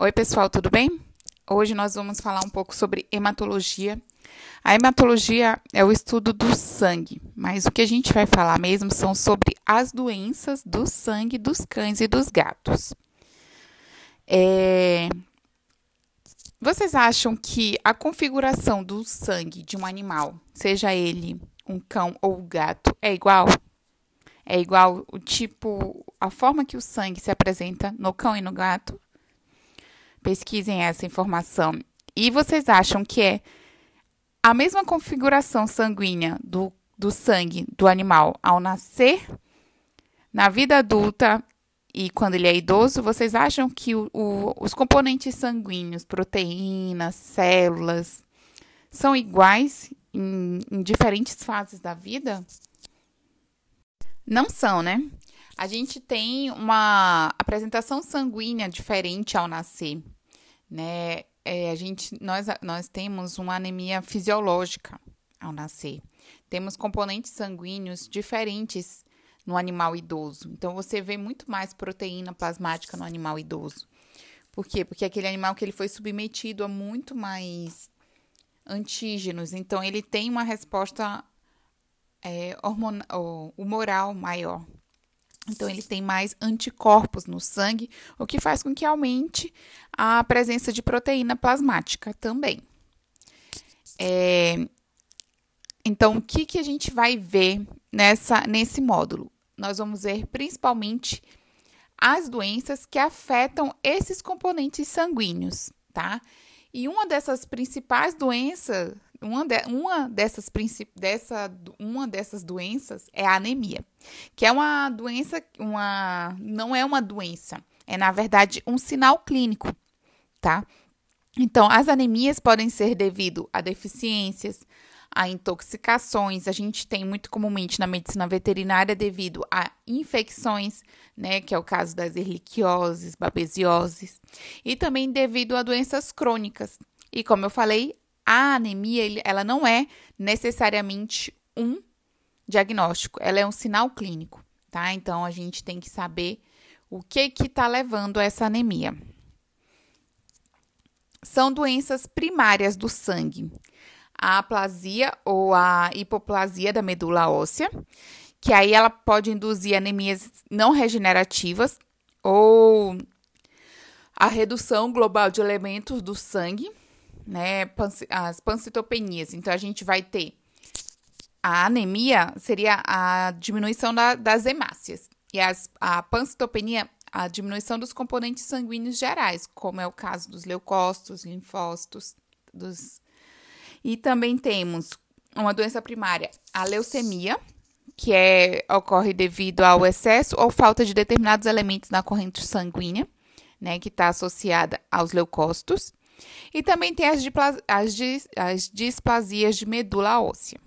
Oi, pessoal, tudo bem? Hoje nós vamos falar um pouco sobre hematologia. A hematologia é o estudo do sangue, mas o que a gente vai falar mesmo são sobre as doenças do sangue dos cães e dos gatos. É... Vocês acham que a configuração do sangue de um animal, seja ele um cão ou um gato, é igual? É igual o tipo, a forma que o sangue se apresenta no cão e no gato? Pesquisem essa informação. E vocês acham que é a mesma configuração sanguínea do, do sangue do animal ao nascer, na vida adulta e quando ele é idoso? Vocês acham que o, o, os componentes sanguíneos, proteínas, células, são iguais em, em diferentes fases da vida? Não são, né? A gente tem uma apresentação sanguínea diferente ao nascer, né? É, a gente, nós, nós temos uma anemia fisiológica ao nascer. Temos componentes sanguíneos diferentes no animal idoso. Então, você vê muito mais proteína plasmática no animal idoso. Por quê? Porque aquele animal que ele foi submetido a muito mais antígenos. Então, ele tem uma resposta é, hormonal, humoral maior. Então, ele tem mais anticorpos no sangue, o que faz com que aumente a presença de proteína plasmática também. É, então, o que, que a gente vai ver nessa, nesse módulo? Nós vamos ver principalmente as doenças que afetam esses componentes sanguíneos, tá? E uma dessas principais doenças uma, de, uma, dessas, dessa, uma dessas doenças é a anemia, que é uma doença, uma, não é uma doença, é na verdade um sinal clínico, tá? Então, as anemias podem ser devido a deficiências, a intoxicações. A gente tem muito comumente na medicina veterinária devido a infecções, né, que é o caso das erliquioses, babesioses, e também devido a doenças crônicas. E como eu falei, a anemia, ela não é necessariamente um diagnóstico, ela é um sinal clínico, tá? Então a gente tem que saber o que que está levando a essa anemia. São doenças primárias do sangue. A aplasia ou a hipoplasia da medula óssea, que aí ela pode induzir anemias não regenerativas ou a redução global de elementos do sangue, né, as pancitopenias. Então, a gente vai ter a anemia, seria a diminuição da, das hemácias. E as, a pancitopenia, a diminuição dos componentes sanguíneos gerais, como é o caso dos leucócitos, linfócitos, dos... E também temos uma doença primária, a leucemia, que é, ocorre devido ao excesso ou falta de determinados elementos na corrente sanguínea, né, que está associada aos leucócitos. E também tem as, as, as displasias de medula óssea.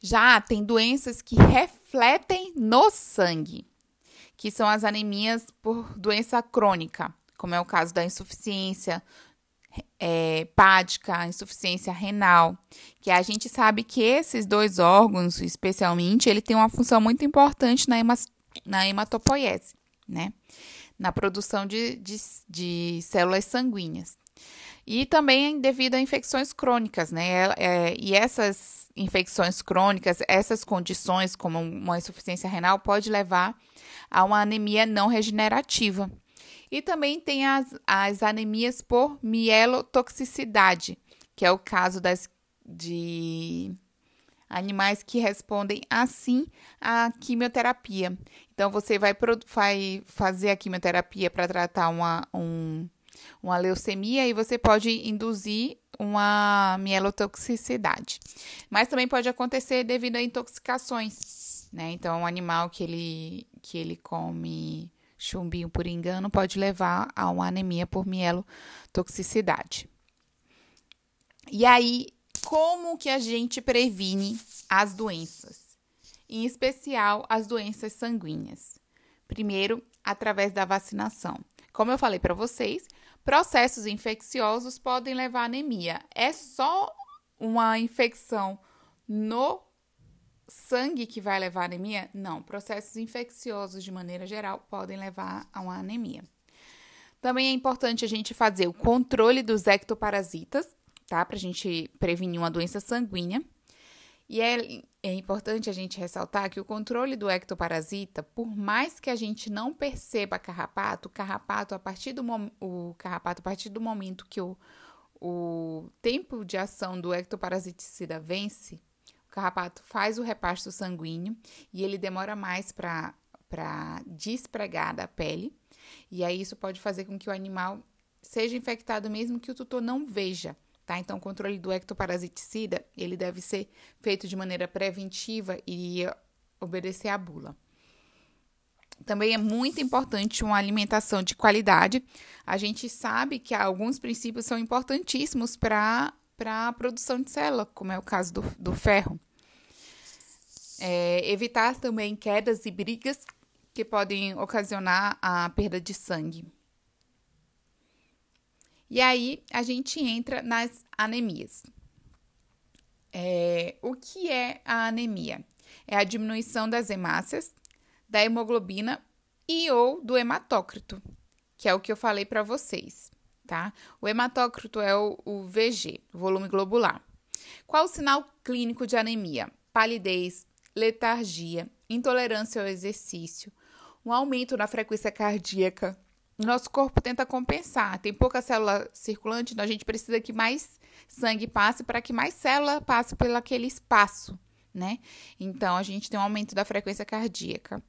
Já tem doenças que refletem no sangue, que são as anemias por doença crônica, como é o caso da insuficiência é, hepática, insuficiência renal, que a gente sabe que esses dois órgãos, especialmente, ele tem uma função muito importante na, na hematopoiese, né? Na produção de, de, de células sanguíneas. E também devido a infecções crônicas, né? É, e essas infecções crônicas, essas condições, como uma insuficiência renal, pode levar a uma anemia não regenerativa. E também tem as, as anemias por mielotoxicidade, que é o caso das, de animais que respondem assim à quimioterapia. Então, você vai, vai fazer a quimioterapia para tratar uma, um, uma leucemia e você pode induzir uma mielotoxicidade. Mas também pode acontecer devido a intoxicações, né? Então, um animal que ele, que ele come chumbinho por engano pode levar a uma anemia por mielotoxicidade. E aí, como que a gente previne as doenças, em especial as doenças sanguíneas? Primeiro, através da vacinação. Como eu falei para vocês, processos infecciosos podem levar à anemia. É só uma infecção no sangue que vai levar à anemia? Não, processos infecciosos de maneira geral podem levar a uma anemia. Também é importante a gente fazer o controle dos ectoparasitas, tá? Para a gente prevenir uma doença sanguínea. E é, é importante a gente ressaltar que o controle do ectoparasita, por mais que a gente não perceba carrapato, carrapato a partir do, o carrapato, a partir do momento que o, o tempo de ação do ectoparasiticida vence, o carrapato faz o repasto sanguíneo e ele demora mais para despregar da pele. E aí isso pode fazer com que o animal seja infectado mesmo que o tutor não veja. Tá? Então, o controle do ectoparasiticida, ele deve ser feito de maneira preventiva e obedecer à bula. Também é muito importante uma alimentação de qualidade. A gente sabe que alguns princípios são importantíssimos para a produção de célula, como é o caso do, do ferro. É, evitar também quedas e brigas que podem ocasionar a perda de sangue. E aí a gente entra nas anemias. É, o que é a anemia? É a diminuição das hemácias, da hemoglobina e ou do hematócrito, que é o que eu falei para vocês, tá? O hematócrito é o, o VG, volume globular. Qual o sinal clínico de anemia? Palidez, letargia, intolerância ao exercício, um aumento na frequência cardíaca, nosso corpo tenta compensar. Tem pouca célula circulante, então a gente precisa que mais sangue passe para que mais célula passe pelo aquele espaço, né? Então a gente tem um aumento da frequência cardíaca.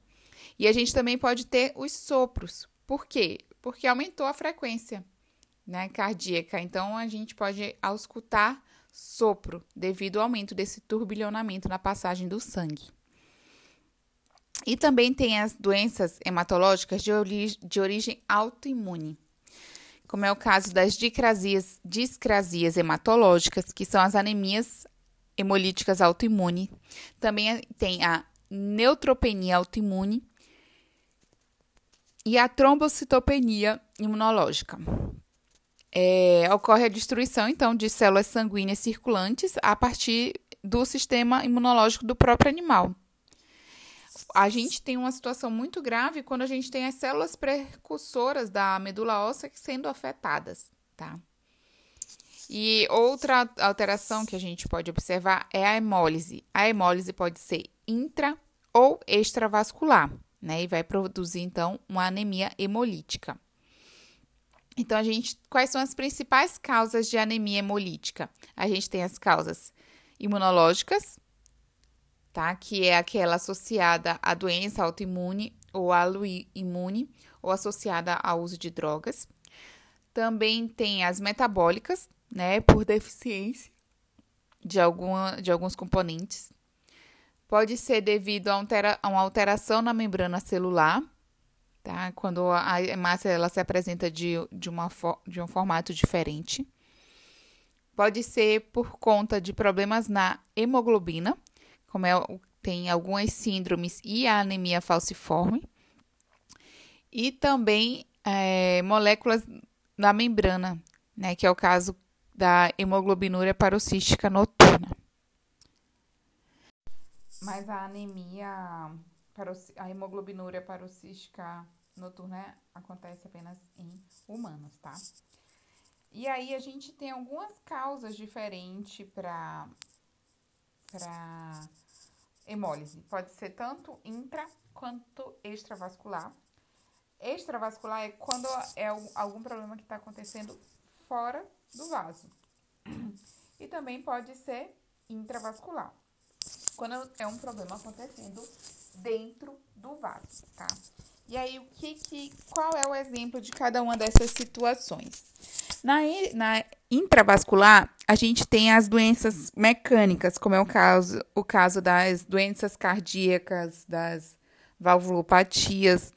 E a gente também pode ter os sopros. Por quê? Porque aumentou a frequência, né, cardíaca. Então a gente pode auscultar sopro devido ao aumento desse turbilhonamento na passagem do sangue. E também tem as doenças hematológicas de, de origem autoimune, como é o caso das discrasias, discrasias hematológicas, que são as anemias hemolíticas autoimune. Também tem a neutropenia autoimune e a trombocitopenia imunológica. É, ocorre a destruição, então, de células sanguíneas circulantes a partir do sistema imunológico do próprio animal a gente tem uma situação muito grave quando a gente tem as células precursoras da medula óssea sendo afetadas, tá? E outra alteração que a gente pode observar é a hemólise. A hemólise pode ser intra ou extravascular, né? E vai produzir então uma anemia hemolítica. Então a gente, quais são as principais causas de anemia hemolítica? A gente tem as causas imunológicas, tá? Que é aquela associada à doença autoimune ou aloimune ou associada ao uso de drogas. Também tem as metabólicas, né, por deficiência de, alguma, de alguns componentes. Pode ser devido a, altera, a uma alteração na membrana celular, tá? Quando a hemácia ela se apresenta de, de, uma, de um formato diferente. Pode ser por conta de problemas na hemoglobina, como é, tem algumas síndromes e a anemia falciforme, e também é, moléculas na membrana, né, que é o caso da hemoglobinúria paroxística noturna. Mas a anemia, a hemoglobinúria paroxística noturna acontece apenas em humanos, tá? E aí a gente tem algumas causas diferentes para para hemólise. Pode ser tanto intra quanto extravascular. Extravascular é quando é algum problema que está acontecendo fora do vaso. E também pode ser intravascular, quando é um problema acontecendo dentro do vaso, tá? E aí, o que, que qual é o exemplo de cada uma dessas situações? Na, na intravascular, a gente tem as doenças mecânicas, como é o caso, o caso das doenças cardíacas, das valvulopatias,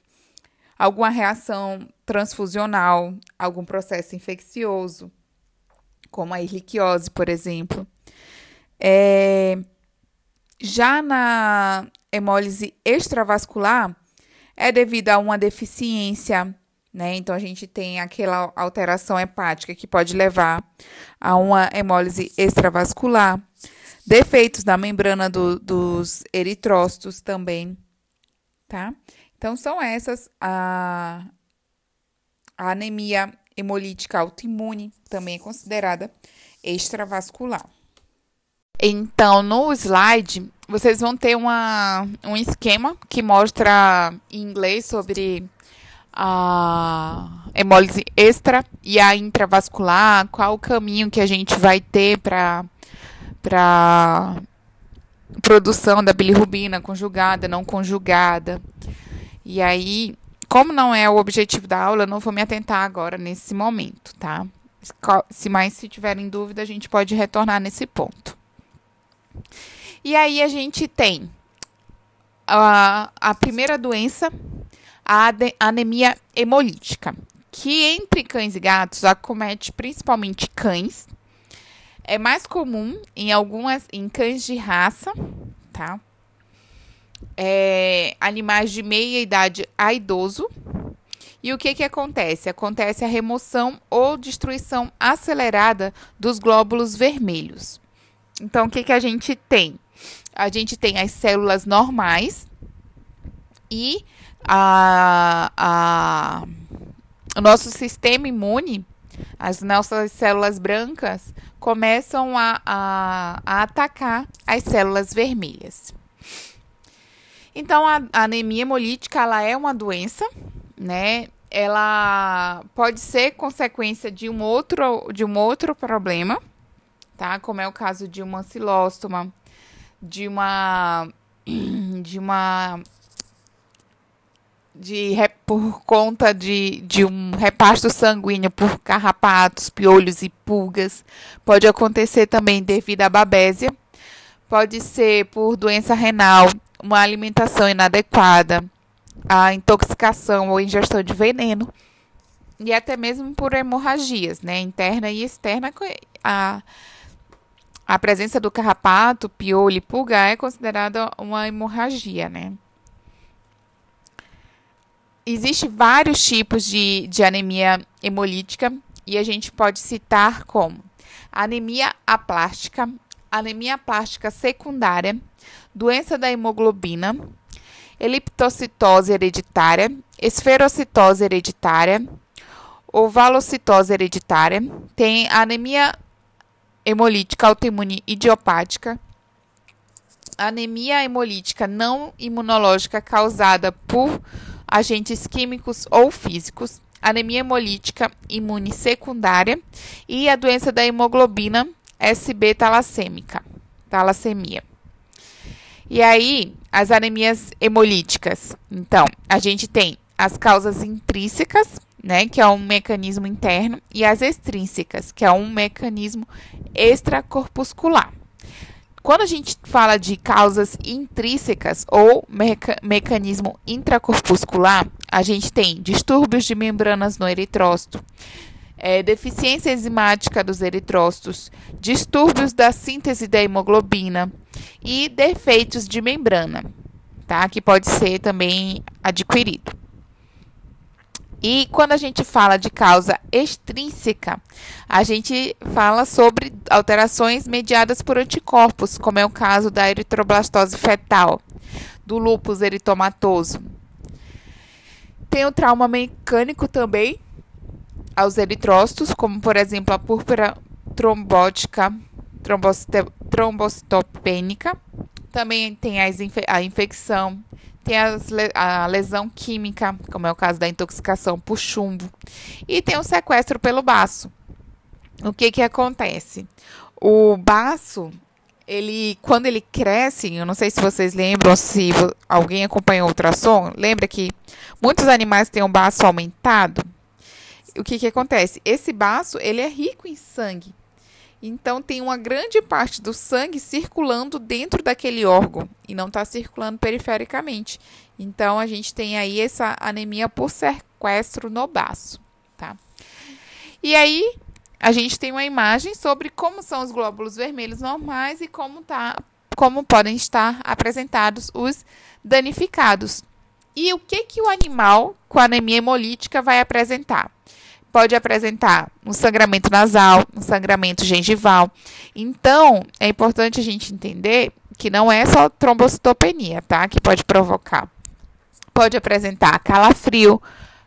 alguma reação transfusional, algum processo infeccioso, como a erliquiose, por exemplo. É, já na hemólise extravascular, é devido a uma deficiência né? Então a gente tem aquela alteração hepática que pode levar a uma hemólise extravascular, defeitos na membrana do, dos eritrócitos também, tá? Então são essas a, A anemia hemolítica autoimune também é considerada extravascular. Então, no slide, vocês vão ter uma, um esquema que mostra em inglês sobre a hemólise extra e a intravascular, qual o caminho que a gente vai ter para para produção da bilirrubina conjugada, não conjugada. E aí, como não é o objetivo da aula, não vou me atentar agora nesse momento, tá? Se mais se tiverem dúvida, a gente pode retornar nesse ponto. E aí a gente tem a, a primeira doença, a anemia hemolítica, que entre cães e gatos acomete principalmente cães. É mais comum em algumas em cães de raça, tá? É, animais de meia idade a idoso. E o que, que acontece? Acontece a remoção ou destruição acelerada dos glóbulos vermelhos. Então, o que, que a gente tem? A gente tem as células normais e a, a, o nosso sistema imune, as nossas células brancas, começam a, a, a atacar as células vermelhas. Então, a, a anemia hemolítica ela é uma doença, né? Ela pode ser consequência de um outro, de um outro problema, tá? Como é o caso de uma ancilóstoma, de uma de uma de por conta de, de um repasto sanguíneo por carrapatos, piolhos e pulgas. Pode acontecer também devido à babésia. Pode ser por doença renal, uma alimentação inadequada, a intoxicação ou ingestão de veneno. E até mesmo por hemorragias, né, interna e externa, a a presença do carrapato, piolho e pulga é considerada uma hemorragia, né? Existem vários tipos de, de anemia hemolítica e a gente pode citar como anemia aplástica, anemia plástica secundária, doença da hemoglobina, eliptocitose hereditária, esferocitose hereditária, ovalocitose hereditária, tem anemia hemolítica autoimune idiopática, anemia hemolítica não imunológica causada por agentes químicos ou físicos, anemia hemolítica imune secundária e a doença da hemoglobina SB talassêmica, talassemia. E aí, as anemias hemolíticas. Então, a gente tem as causas intrínsecas, né, que é um mecanismo interno, e as extrínsecas, que é um mecanismo extracorpuscular. Quando a gente fala de causas intrínsecas ou meca mecanismo intracorpuscular, a gente tem distúrbios de membranas no eritrócito, é, deficiência enzimática dos eritrócitos, distúrbios da síntese da hemoglobina e defeitos de membrana, tá? Que pode ser também adquirido. E quando a gente fala de causa extrínseca, a gente fala sobre alterações mediadas por anticorpos, como é o caso da eritroblastose fetal, do lúpus eritomatoso. Tem o trauma mecânico também aos eritrócitos, como por exemplo a púrpura trombótica, trombocitopênica. Também tem a infecção tem a lesão química, como é o caso da intoxicação por chumbo, e tem o sequestro pelo baço. O que que acontece? O baço, ele quando ele cresce, eu não sei se vocês lembram, se alguém acompanhou o ultrassom, lembra que muitos animais têm um baço aumentado? O que que acontece? Esse baço, ele é rico em sangue. Então tem uma grande parte do sangue circulando dentro daquele órgão e não está circulando perifericamente. Então a gente tem aí essa anemia por sequestro no baço, tá? E aí a gente tem uma imagem sobre como são os glóbulos vermelhos normais e como tá, como podem estar apresentados os danificados. E o que que o animal com anemia hemolítica vai apresentar? Pode apresentar um sangramento nasal, um sangramento gengival. Então, é importante a gente entender que não é só trombocitopenia, tá? Que pode provocar. Pode apresentar calafrio,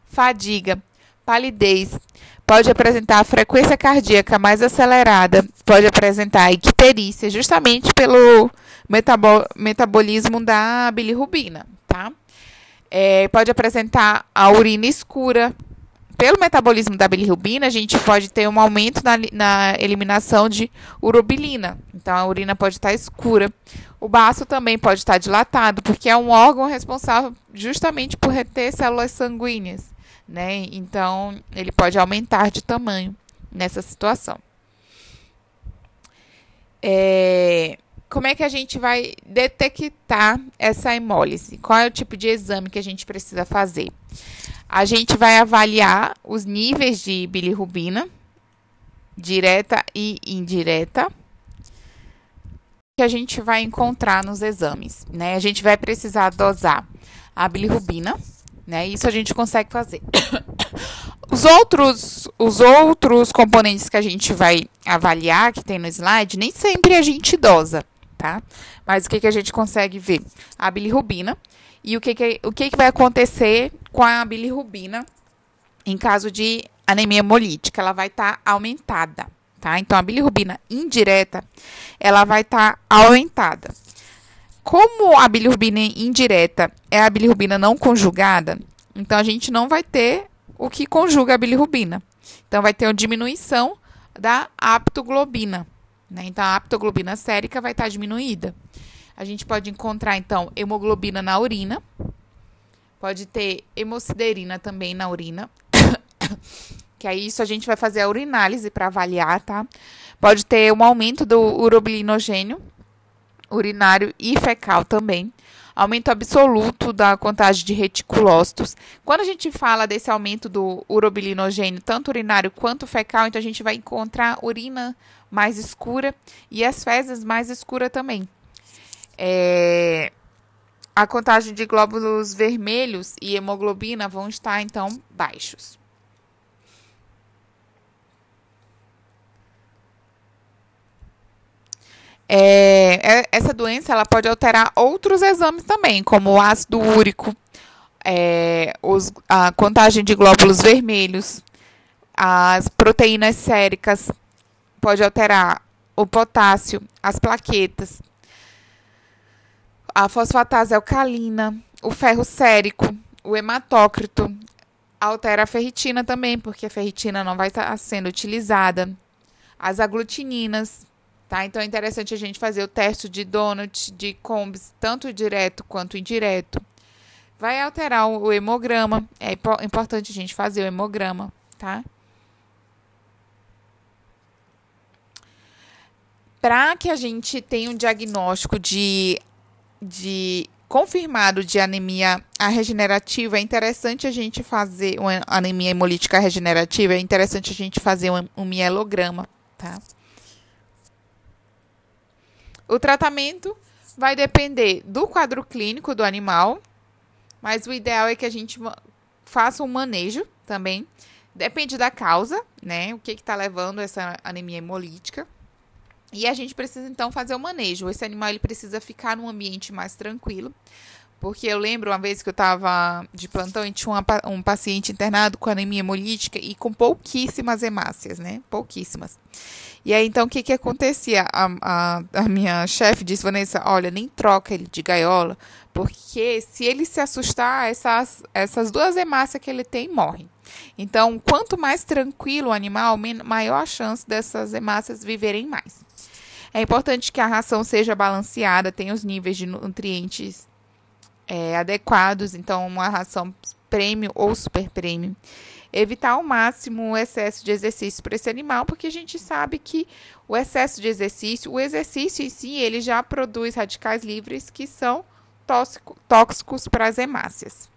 fadiga, palidez, pode apresentar frequência cardíaca mais acelerada, pode apresentar icterícia, justamente pelo metabol metabolismo da bilirrubina, tá? É, pode apresentar a urina escura. Pelo metabolismo da bilirrubina, a gente pode ter um aumento na, na eliminação de urobilina. Então, a urina pode estar escura. O baço também pode estar dilatado, porque é um órgão responsável justamente por reter células sanguíneas, né? Então, ele pode aumentar de tamanho nessa situação. É, como é que a gente vai detectar essa hemólise? Qual é o tipo de exame que a gente precisa fazer? A gente vai avaliar os níveis de bilirrubina, direta e indireta, que a gente vai encontrar nos exames, né? A gente vai precisar dosar a bilirrubina, né? Isso a gente consegue fazer. Os outros, os outros componentes que a gente vai avaliar, que tem no slide, nem sempre a gente dosa tá? Mas o que, que a gente consegue ver? A bilirrubina. E o que, que, o que, que vai acontecer com a bilirrubina em caso de anemia hemolítica? Ela vai estar tá aumentada, tá? Então, a bilirrubina indireta, ela vai estar tá aumentada. Como a bilirrubina indireta é a bilirrubina não conjugada, então a gente não vai ter o que conjuga a bilirrubina. Então, vai ter uma diminuição da aptoglobina, né? Então, a aptoglobina sérica vai estar diminuída. A gente pode encontrar, então, hemoglobina na urina. Pode ter hemociderina também na urina. que aí isso a gente vai fazer a urinálise para avaliar, tá? Pode ter um aumento do urobilinogênio urinário e fecal também. Aumento absoluto da contagem de reticulócitos. Quando a gente fala desse aumento do urobilinogênio, tanto urinário quanto fecal, então a gente vai encontrar urina mais escura e as fezes mais escura também. É, a contagem de glóbulos vermelhos e hemoglobina vão estar então baixos. É, é, essa doença ela pode alterar outros exames também, como o ácido úrico, é, os, a contagem de glóbulos vermelhos, as proteínas séricas, pode alterar o potássio, as plaquetas, a fosfatase alcalina, o ferro sérico, o hematócrito, altera a ferritina também, porque a ferritina não vai estar sendo utilizada, as aglutininas, tá? Então é interessante a gente fazer o teste de donut, de combs, tanto direto quanto indireto. Vai alterar o hemograma, é importante a gente fazer o hemograma, tá? para que a gente tenha um diagnóstico de, de confirmado de anemia regenerativa, é interessante a gente fazer uma anemia hemolítica regenerativa, é interessante a gente fazer um, um mielograma, tá? O tratamento vai depender do quadro clínico do animal, mas o ideal é que a gente faça um manejo também. Depende da causa, né? O que está levando essa anemia hemolítica. E a gente precisa então fazer o manejo. Esse animal ele precisa ficar num ambiente mais tranquilo. Porque eu lembro uma vez que eu estava de plantão e tinha uma, um paciente internado com anemia hemolítica e com pouquíssimas hemácias, né? Pouquíssimas. E aí, então, o que que acontecia? A, a, a minha chefe disse, Vanessa, olha, nem troca ele de gaiola, porque se ele se assustar, essas, essas duas hemácias que ele tem morrem. Então, quanto mais tranquilo o animal, maior a chance dessas hemácias viverem mais. É importante que a ração seja balanceada, tenha os níveis de nutrientes é, adequados, então uma ração prêmio ou super prêmio. Evitar ao máximo o excesso de exercício para esse animal, porque a gente sabe que o excesso de exercício, o exercício em si, ele já produz radicais livres que são tóxico, tóxicos para as hemácias.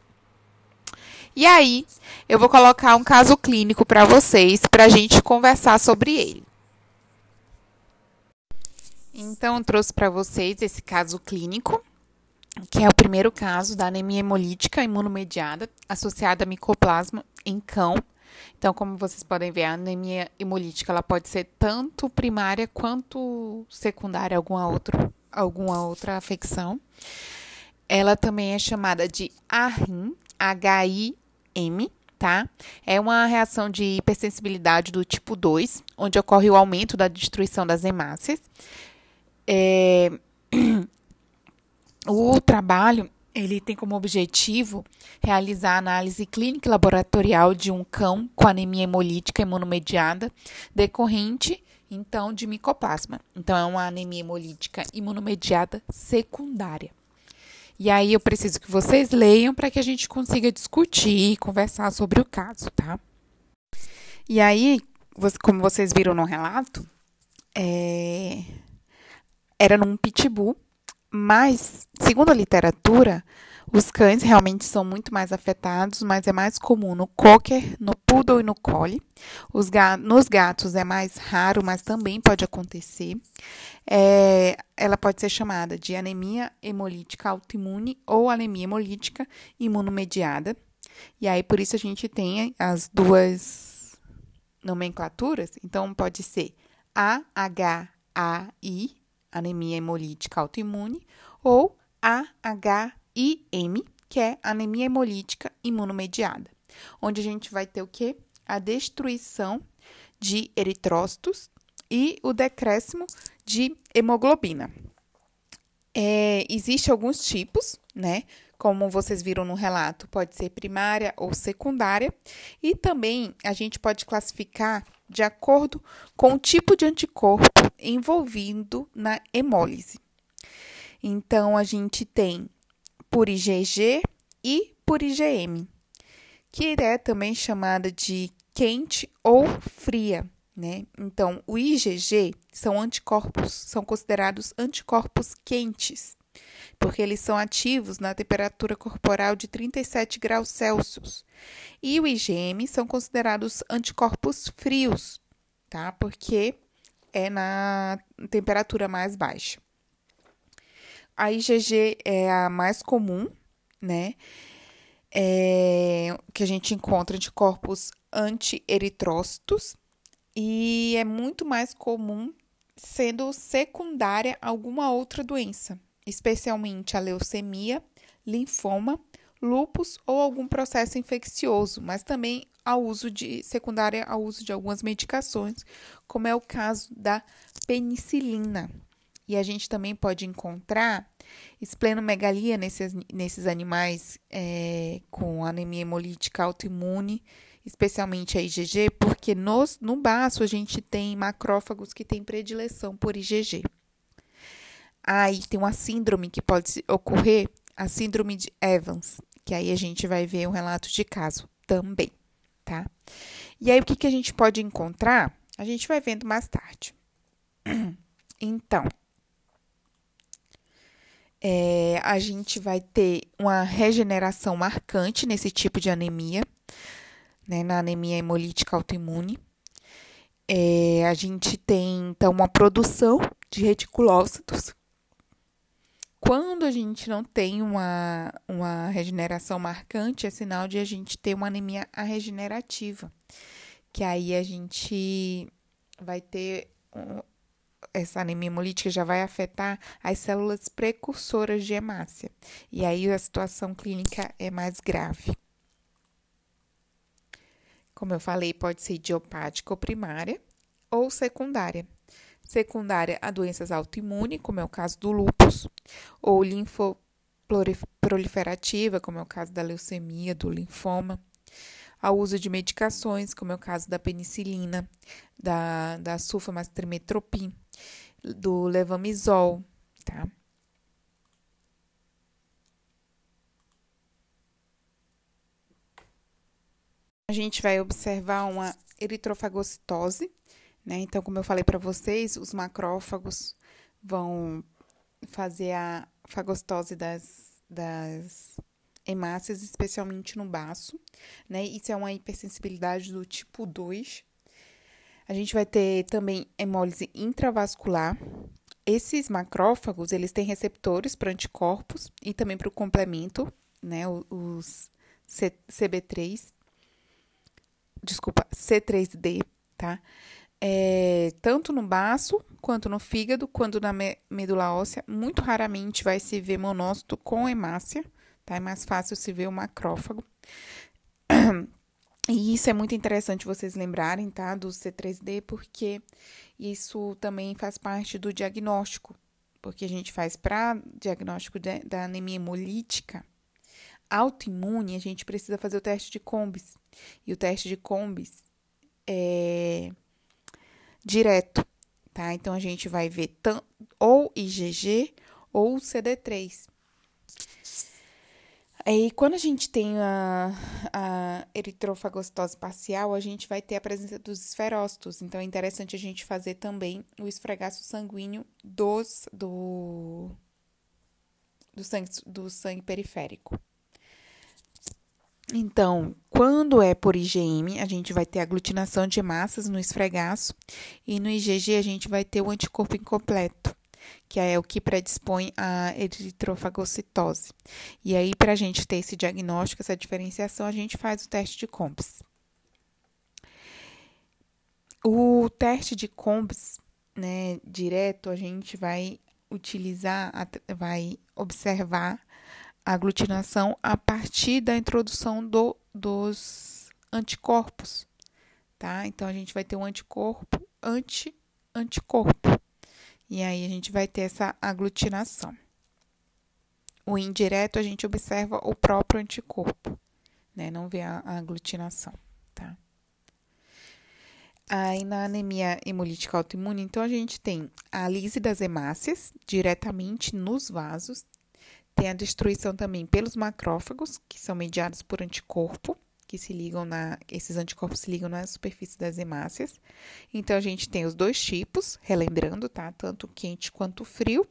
E aí, eu vou colocar um caso clínico para vocês, para a gente conversar sobre ele. Então, eu trouxe para vocês esse caso clínico, que é o primeiro caso da anemia hemolítica imunomediada associada a micoplasma em cão. Então, como vocês podem ver, a anemia hemolítica ela pode ser tanto primária quanto secundária, alguma, outro, alguma outra afecção. Ela também é chamada de ARIM, H-I-M, tá? É uma reação de hipersensibilidade do tipo 2, onde ocorre o aumento da destruição das hemácias. É... O trabalho ele tem como objetivo realizar a análise clínica e laboratorial de um cão com anemia hemolítica imunomediada decorrente, então, de micoplasma. Então, é uma anemia hemolítica imunomediada secundária. E aí, eu preciso que vocês leiam para que a gente consiga discutir e conversar sobre o caso, tá? E aí, como vocês viram no relato, é... era num pitbull mas, segundo a literatura, os cães realmente são muito mais afetados, mas é mais comum no cocker, no poodle e no collie. Ga nos gatos é mais raro, mas também pode acontecer. É, ela pode ser chamada de anemia hemolítica autoimune ou anemia hemolítica imunomediada. E aí, por isso, a gente tem as duas nomenclaturas. Então, pode ser AHAI, anemia hemolítica autoimune, ou AHIM, que é anemia hemolítica imunomediada, onde a gente vai ter o que? A destruição de eritrócitos e o decréscimo de hemoglobina. É, Existem alguns tipos, né? Como vocês viram no relato, pode ser primária ou secundária, e também a gente pode classificar de acordo com o tipo de anticorpo envolvido na hemólise. Então, a gente tem por IgG e por IgM, que é também chamada de quente ou fria, né? Então, o IgG são anticorpos, são considerados anticorpos quentes, porque eles são ativos na temperatura corporal de 37 graus Celsius. E o IgM são considerados anticorpos frios, tá? Porque é na temperatura mais baixa. A IgG é a mais comum, né? É, que a gente encontra de corpos anti-eritrócitos e é muito mais comum sendo secundária a alguma outra doença, especialmente a leucemia, linfoma, lúpus ou algum processo infeccioso, mas também ao uso de secundária ao uso de algumas medicações, como é o caso da penicilina. E a gente também pode encontrar esplenomegalia nesses, nesses animais é, com anemia hemolítica autoimune, especialmente a IgG, porque nos, no baço a gente tem macrófagos que têm predileção por IgG. Aí tem uma síndrome que pode ocorrer, a síndrome de Evans, que aí a gente vai ver um relato de caso também, tá? E aí o que, que a gente pode encontrar? A gente vai vendo mais tarde. Então, é, a gente vai ter uma regeneração marcante nesse tipo de anemia, né, na anemia hemolítica autoimune. É, a gente tem, então, uma produção de reticulócitos quando a gente não tem uma, uma regeneração marcante, é sinal de a gente ter uma anemia regenerativa, que aí a gente vai ter essa anemia hemolítica já vai afetar as células precursoras de hemácia. E aí a situação clínica é mais grave. Como eu falei, pode ser idiopática ou primária ou secundária secundária a doenças autoimunes, como é o caso do lúpus, ou linfoproliferativa, como é o caso da leucemia, do linfoma, ao uso de medicações, como é o caso da penicilina, da, da sulfamastrimetropin, do levamisol, tá? A gente vai observar uma eritrofagocitose, né? Então, como eu falei para vocês, os macrófagos vão fazer a fagostose das, das hemácias, especialmente no baço, né? Isso é uma hipersensibilidade do tipo 2. A gente vai ter também hemólise intravascular. Esses macrófagos, eles têm receptores para anticorpos e também para o complemento, né? Os CB3, desculpa, C3D, tá? É, tanto no baço, quanto no fígado, quanto na medula óssea. Muito raramente vai se ver monócito com hemácia, tá? É mais fácil se ver o macrófago. E isso é muito interessante vocês lembrarem, tá? Do C3D, porque isso também faz parte do diagnóstico. Porque a gente faz para diagnóstico de, da anemia hemolítica autoimune, a gente precisa fazer o teste de combis. E o teste de combis é direto, tá? Então a gente vai ver ou IgG ou CD3. Aí, quando a gente tem a, a eritrofagocitose parcial, a gente vai ter a presença dos esferócitos. Então, é interessante a gente fazer também o esfregaço sanguíneo dos, do, do, sangue, do sangue periférico. Então, quando é por IgM, a gente vai ter aglutinação de massas no esfregaço e no IgG a gente vai ter o anticorpo incompleto, que é o que predispõe à eritrofagocitose. E aí, para a gente ter esse diagnóstico, essa diferenciação, a gente faz o teste de COMPS. O teste de COMPS, né, direto, a gente vai utilizar, vai observar aglutinação a partir da introdução do, dos anticorpos, tá? Então, a gente vai ter um anticorpo anti-anticorpo. E aí, a gente vai ter essa aglutinação. O indireto, a gente observa o próprio anticorpo, né? Não vê a, a aglutinação, tá? Aí, na anemia hemolítica autoimune, então, a gente tem a lise das hemácias diretamente nos vasos, tem a destruição também pelos macrófagos, que são mediados por anticorpo, que se ligam na. Esses anticorpos se ligam na superfície das hemácias. Então, a gente tem os dois tipos, relembrando, tá? Tanto quente quanto frio.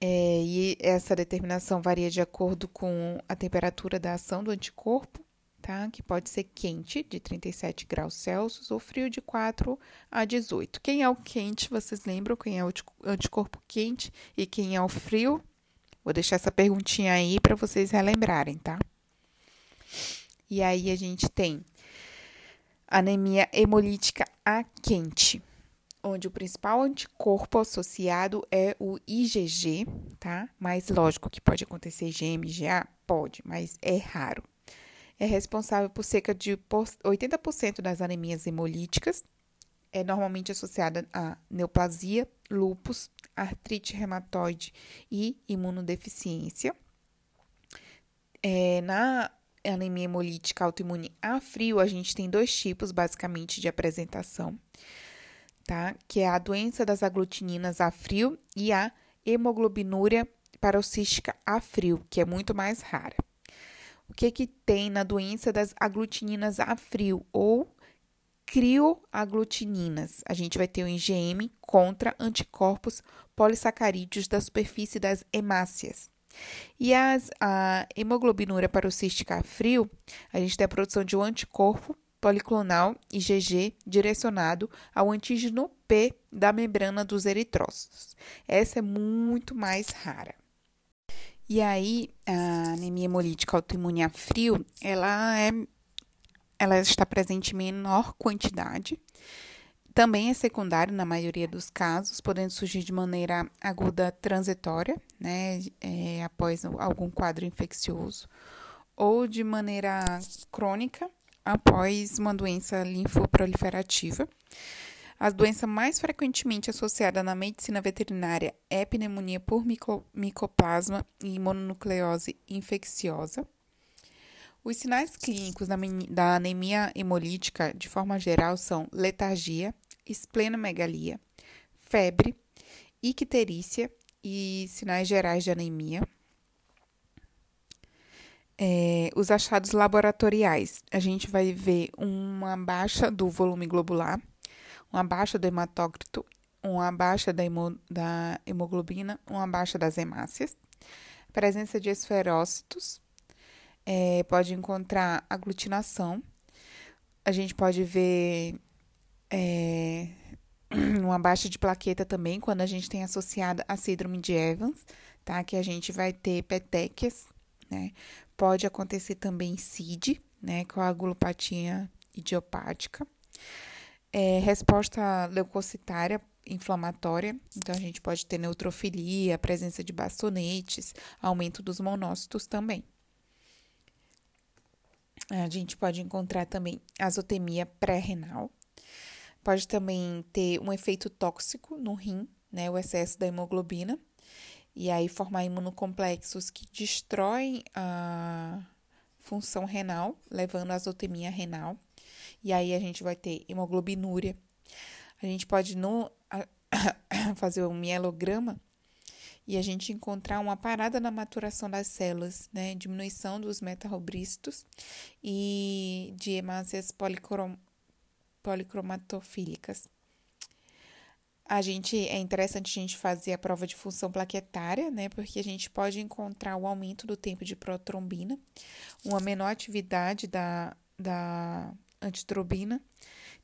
É, e essa determinação varia de acordo com a temperatura da ação do anticorpo, tá? Que pode ser quente, de 37 graus Celsius, ou frio, de 4 a 18. Quem é o quente, vocês lembram? Quem é o anticorpo quente e quem é o frio? Vou deixar essa perguntinha aí para vocês relembrarem, tá? E aí a gente tem anemia hemolítica a quente, onde o principal anticorpo associado é o IgG, tá? Mas lógico que pode acontecer IgM, IgA, pode, mas é raro. É responsável por cerca de 80% das anemias hemolíticas. É normalmente associada a neoplasia, lúpus, artrite reumatoide e imunodeficiência. É, na anemia hemolítica autoimune a frio, a gente tem dois tipos, basicamente, de apresentação, tá? Que é a doença das aglutininas a frio e a hemoglobinúria paroxística a frio, que é muito mais rara. O que que tem na doença das aglutininas a frio ou crioaglutininas. A gente vai ter o IgM contra anticorpos polissacarídeos da superfície das hemácias. E as, a hemoglobinúria paroxística a frio, a gente tem a produção de um anticorpo policlonal IgG direcionado ao antígeno P da membrana dos eritrócitos. Essa é muito mais rara. E aí, a anemia hemolítica autoimune a frio, ela é ela está presente em menor quantidade. Também é secundário na maioria dos casos, podendo surgir de maneira aguda transitória, né, é, após algum quadro infeccioso, ou de maneira crônica após uma doença linfoproliferativa. A doença mais frequentemente associada na medicina veterinária é pneumonia por micoplasma e mononucleose infecciosa. Os sinais clínicos da anemia hemolítica, de forma geral, são letargia, esplenomegalia, febre, icterícia e sinais gerais de anemia. É, os achados laboratoriais, a gente vai ver uma baixa do volume globular, uma baixa do hematócrito, uma baixa da, hemo, da hemoglobina, uma baixa das hemácias, presença de esferócitos, é, pode encontrar aglutinação. A gente pode ver é, uma baixa de plaqueta também, quando a gente tem associada a síndrome de Evans, tá? Que a gente vai ter petequias, né? Pode acontecer também CID, né? Coagulopatia idiopática. É, resposta leucocitária inflamatória, então a gente pode ter neutrofilia, presença de bastonetes, aumento dos monócitos também. A gente pode encontrar também azotemia pré-renal. Pode também ter um efeito tóxico no rim, né, o excesso da hemoglobina, e aí formar imunocomplexos que destroem a função renal, levando à azotemia renal. E aí a gente vai ter hemoglobinúria. A gente pode no, fazer um mielograma e a gente encontrar uma parada na maturação das células, né? Diminuição dos metarrobristos e de hemácias policrom policromatofílicas. A gente é interessante a gente fazer a prova de função plaquetária, né? Porque a gente pode encontrar o aumento do tempo de protrombina, uma menor atividade da, da antitrobina,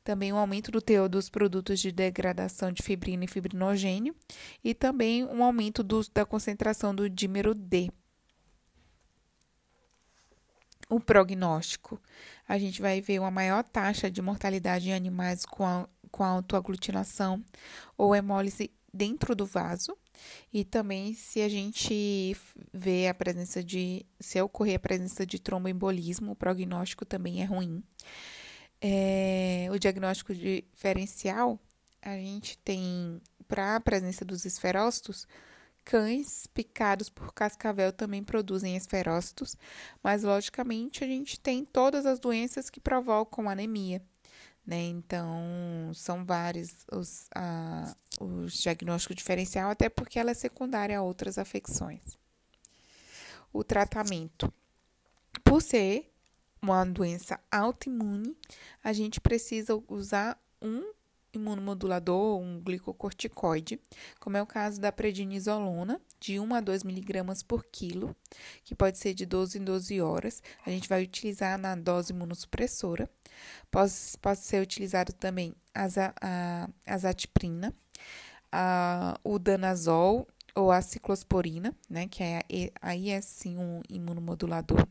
também um aumento do teor dos produtos de degradação de fibrina e fibrinogênio e também um aumento do, da concentração do dímero D. O prognóstico. A gente vai ver uma maior taxa de mortalidade em animais com, a, com autoaglutinação ou hemólise dentro do vaso. E também se a gente vê a presença de, se ocorrer a presença de tromboembolismo, o prognóstico também é ruim é, o diagnóstico diferencial, a gente tem, para a presença dos esferócitos, cães picados por cascavel também produzem esferócitos, mas logicamente a gente tem todas as doenças que provocam anemia, né? Então, são vários os, a, os diagnósticos diferencial, até porque ela é secundária a outras afecções. O tratamento. Por ser uma doença autoimune, a gente precisa usar um imunomodulador, um glicocorticoide, como é o caso da prednisolona, de 1 a 2 miligramas por quilo, que pode ser de 12 em 12 horas. A gente vai utilizar na dose imunossupressora. Pode, pode ser utilizado também a, a, a zatiprina, a, o danazol ou a ciclosporina, né, que é, aí é sim um imunomodulador.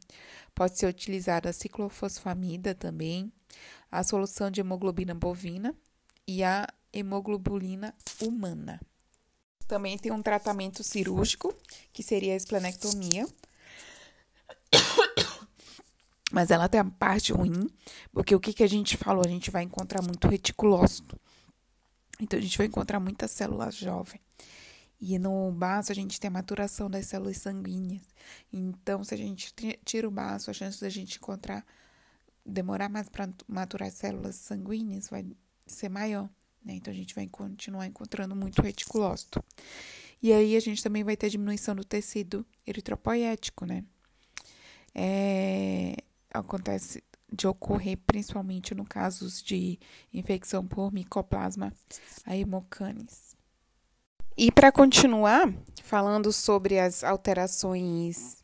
Pode ser utilizada a ciclofosfamida também, a solução de hemoglobina bovina e a hemoglobulina humana. Também tem um tratamento cirúrgico, que seria a esplenectomia. Mas ela tem a parte ruim, porque o que, que a gente falou? A gente vai encontrar muito reticulócito. Então, a gente vai encontrar muitas células jovens. E no baço a gente tem a maturação das células sanguíneas. Então, se a gente tira o baço, a chance da gente encontrar, demorar mais para maturar as células sanguíneas vai ser maior. Né? Então, a gente vai continuar encontrando muito reticulócito. E aí, a gente também vai ter diminuição do tecido eritropoético, né? É, acontece de ocorrer principalmente no casos de infecção por micoplasma hemocanes. E para continuar falando sobre as alterações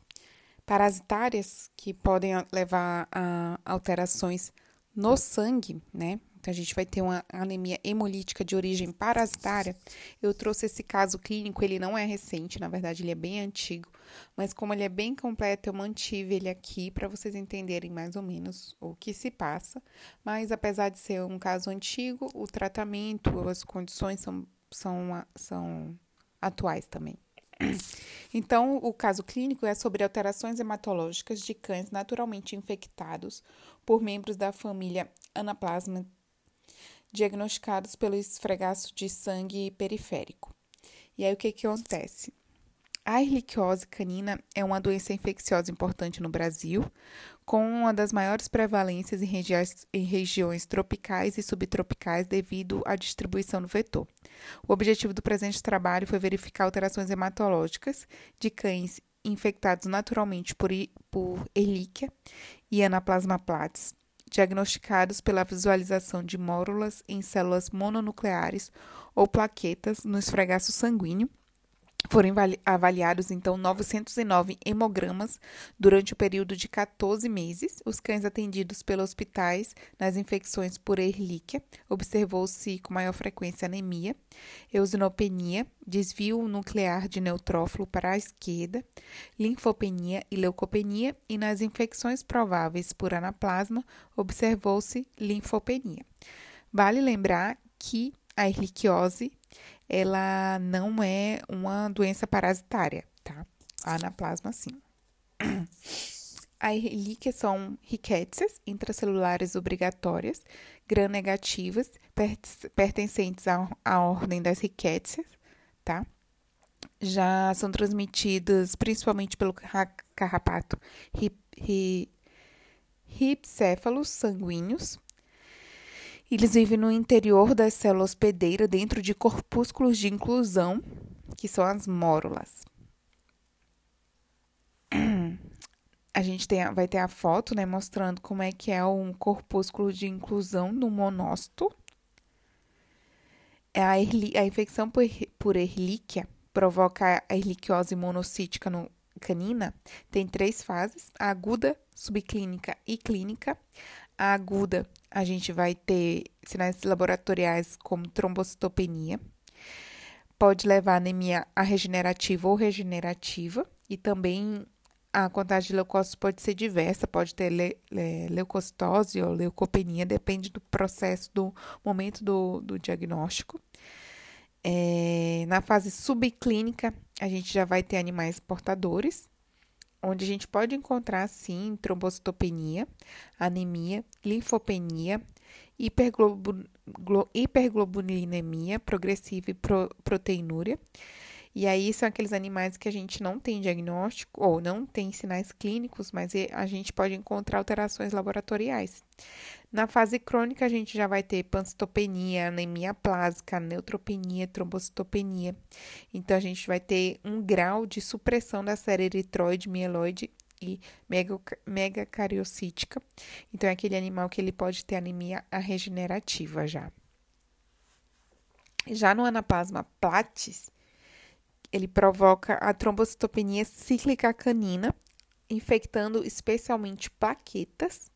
parasitárias que podem levar a alterações no sangue, né? Então a gente vai ter uma anemia hemolítica de origem parasitária. Eu trouxe esse caso clínico, ele não é recente, na verdade ele é bem antigo, mas como ele é bem completo, eu mantive ele aqui para vocês entenderem mais ou menos o que se passa. Mas apesar de ser um caso antigo, o tratamento, as condições são são, são atuais também. Então, o caso clínico é sobre alterações hematológicas de cães naturalmente infectados por membros da família Anaplasma, diagnosticados pelo esfregaço de sangue periférico. E aí, o que, que acontece? A erliquiose canina é uma doença infecciosa importante no Brasil, com uma das maiores prevalências em, regi em regiões tropicais e subtropicais devido à distribuição do vetor. O objetivo do presente trabalho foi verificar alterações hematológicas de cães infectados naturalmente por, por Ehrlichia e Anaplasma platis, diagnosticados pela visualização de mórulas em células mononucleares ou plaquetas no esfregaço sanguíneo foram avaliados, então, 909 hemogramas durante o período de 14 meses. Os cães atendidos pelos hospitais nas infecções por Ehrlichia observou-se com maior frequência anemia, eosinopenia, desvio nuclear de neutrófilo para a esquerda, linfopenia e leucopenia, e nas infecções prováveis por anaplasma observou-se linfopenia. Vale lembrar que a erliquiose ela não é uma doença parasitária, tá? A anaplasma, sim. A relíquia são riquécias intracelulares obrigatórias, gram-negativas, pertencentes à, ordem das riquécias, tá? Já são transmitidas principalmente pelo carrapato ripcéfalos sanguíneos. Eles vivem no interior da célula hospedeira, dentro de corpúsculos de inclusão, que são as mórulas. A gente tem, vai ter a foto, né, mostrando como é que é um corpúsculo de inclusão no monócito. É a, a infecção por, por erlíquia provoca a erliquiose monocítica no canina tem três fases: a aguda, subclínica e clínica. A aguda, a gente vai ter sinais laboratoriais como trombocitopenia. Pode levar anemia a regenerativa ou regenerativa e também a contagem de leucócitos pode ser diversa, pode ter le, le, leucocitose ou leucopenia, depende do processo, do momento do, do diagnóstico. É, na fase subclínica, a gente já vai ter animais portadores, onde a gente pode encontrar, sim, trombocitopenia, anemia, linfopenia, hiperglobulinemia progressiva e pro, proteinúria. E aí são aqueles animais que a gente não tem diagnóstico ou não tem sinais clínicos, mas a gente pode encontrar alterações laboratoriais. Na fase crônica, a gente já vai ter pancitopenia, anemia plásica, neutropenia, trombocitopenia. Então, a gente vai ter um grau de supressão da série eritroide, mieloide e megacariocítica. Então, é aquele animal que ele pode ter anemia regenerativa já. Já no anaplasma platis, ele provoca a trombocitopenia cíclica canina, infectando especialmente plaquetas,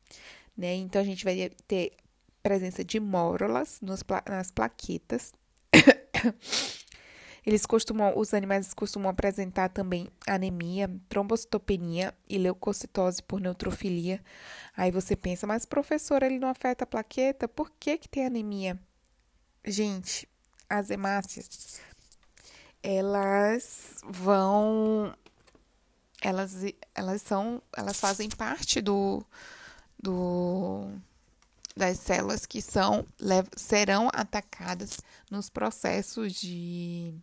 né? Então a gente vai ter presença de mórulas nas plaquetas. Eles costumam, os animais costumam apresentar também anemia, trombocitopenia e leucocitose por neutrofilia. Aí você pensa, mas professor, ele não afeta a plaqueta? Por que que tem anemia? Gente, as hemácias elas vão elas elas são elas fazem parte do do das células que são serão atacadas nos processos de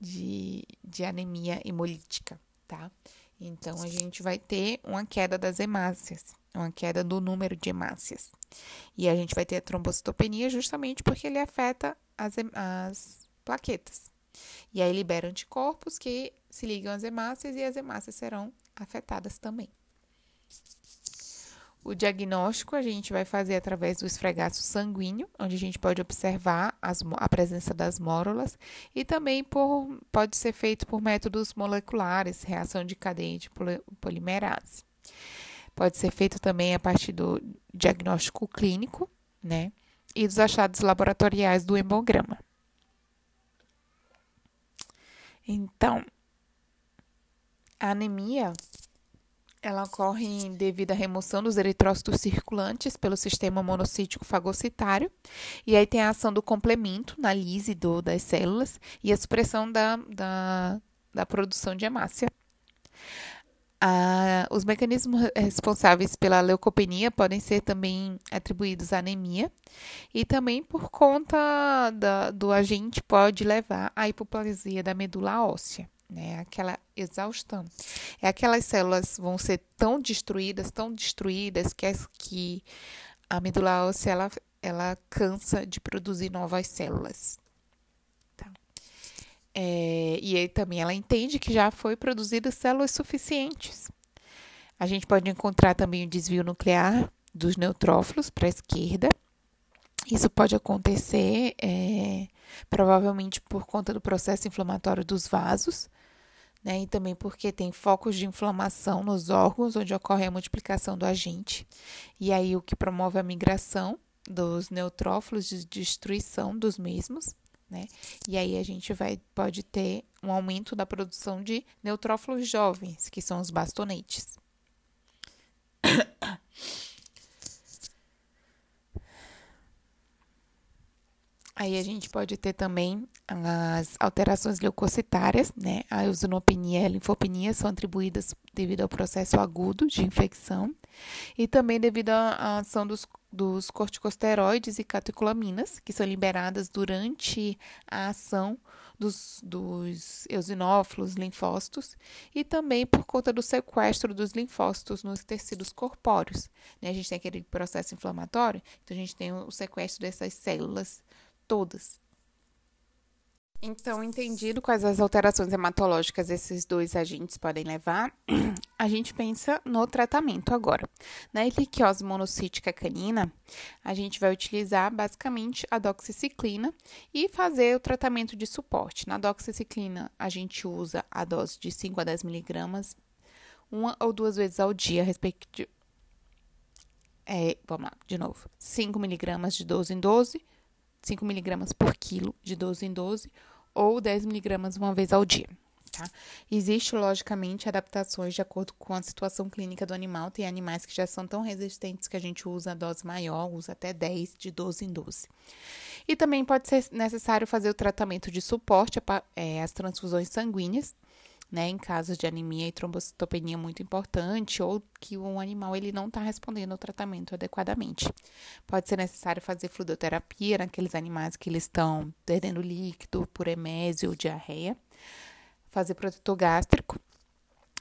de, de anemia hemolítica, tá? Então a gente vai ter uma queda das hemácias, uma queda do número de hemácias. E a gente vai ter a trombocitopenia justamente porque ele afeta as, as plaquetas. E aí libera anticorpos que se ligam às hemácias e as hemácias serão afetadas também. O diagnóstico a gente vai fazer através do esfregaço sanguíneo, onde a gente pode observar as, a presença das mórulas, e também por, pode ser feito por métodos moleculares, reação de cadeia de polimerase. Pode ser feito também a partir do diagnóstico clínico, né? E dos achados laboratoriais do hemograma. Então, a anemia ela ocorre devido à remoção dos eritrócitos circulantes pelo sistema monocítico fagocitário, e aí tem a ação do complemento na lise do, das células e a supressão da, da, da produção de hemácia. Os mecanismos responsáveis pela leucopenia podem ser também atribuídos à anemia e também por conta da, do agente pode levar à hipoplasia da medula óssea, né? Aquela exaustão. É aquelas células vão ser tão destruídas, tão destruídas que, que a medula óssea ela, ela cansa de produzir novas células. É, e aí também ela entende que já foi produzidas células suficientes. A gente pode encontrar também o desvio nuclear dos neutrófilos para a esquerda. Isso pode acontecer é, provavelmente por conta do processo inflamatório dos vasos, né? E também porque tem focos de inflamação nos órgãos onde ocorre a multiplicação do agente. E aí o que promove a migração dos neutrófilos de destruição dos mesmos né? E aí a gente vai pode ter um aumento da produção de neutrófilos jovens, que são os bastonetes. Aí a gente pode ter também as alterações leucocitárias, né? A eosinopenia e a linfopenia são atribuídas devido ao processo agudo de infecção e também devido à ação dos, dos corticosteroides e catecolaminas, que são liberadas durante a ação dos, dos eosinófilos, linfócitos, e também por conta do sequestro dos linfócitos nos tecidos corpóreos. Né? A gente tem aquele processo inflamatório, então a gente tem o sequestro dessas células todas. Então, entendido quais as alterações hematológicas esses dois agentes podem levar, a gente pensa no tratamento agora. Na erliquiose monocítica canina, a gente vai utilizar basicamente a doxiciclina e fazer o tratamento de suporte. Na doxiciclina, a gente usa a dose de 5 a 10 miligramas, uma ou duas vezes ao dia, respectivamente. É, vamos lá, de novo. 5 miligramas de 12 em 12, 5 miligramas por quilo, de 12 em 12, ou 10 miligramas uma vez ao dia. Tá? Existe, logicamente, adaptações de acordo com a situação clínica do animal. Tem animais que já são tão resistentes que a gente usa a dose maior, usa até 10, de 12 em 12. E também pode ser necessário fazer o tratamento de suporte às é, transfusões sanguíneas, né, em casos de anemia e trombocitopenia muito importante ou que o animal ele não está respondendo ao tratamento adequadamente. Pode ser necessário fazer fluidoterapia naqueles animais que eles estão perdendo líquido por emésio ou diarreia, fazer protetor gástrico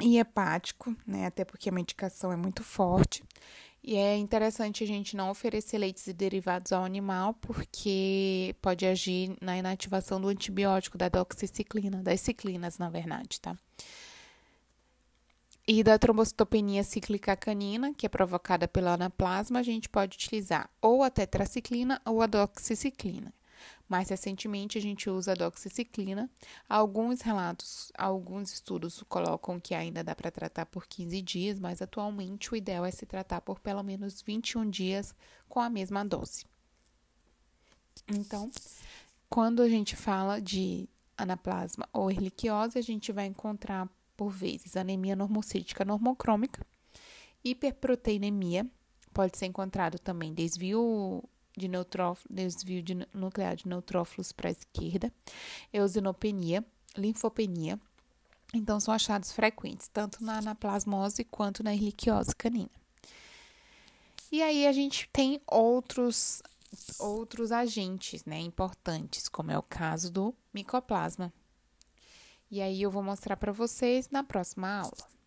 e hepático, né, até porque a medicação é muito forte. E é interessante a gente não oferecer leites e derivados ao animal, porque pode agir na inativação do antibiótico, da doxiciclina, das ciclinas, na verdade, tá? E da trombocitopenia cíclica canina, que é provocada pela anaplasma, a gente pode utilizar ou a tetraciclina ou a doxiciclina. Mais recentemente, a gente usa a doxiciclina. Alguns relatos, alguns estudos colocam que ainda dá para tratar por 15 dias, mas atualmente o ideal é se tratar por pelo menos 21 dias com a mesma dose. Então, quando a gente fala de anaplasma ou erliquiose, a gente vai encontrar, por vezes, anemia normocítica normocrômica, hiperproteinemia, pode ser encontrado também desvio de neutrófilo, desvio de nuclear de neutrófilos para a esquerda, eosinopenia, linfopenia. Então, são achados frequentes, tanto na anaplasmose quanto na erliquiose canina. E aí a gente tem outros outros agentes, né, importantes, como é o caso do micoplasma. E aí eu vou mostrar para vocês na próxima aula.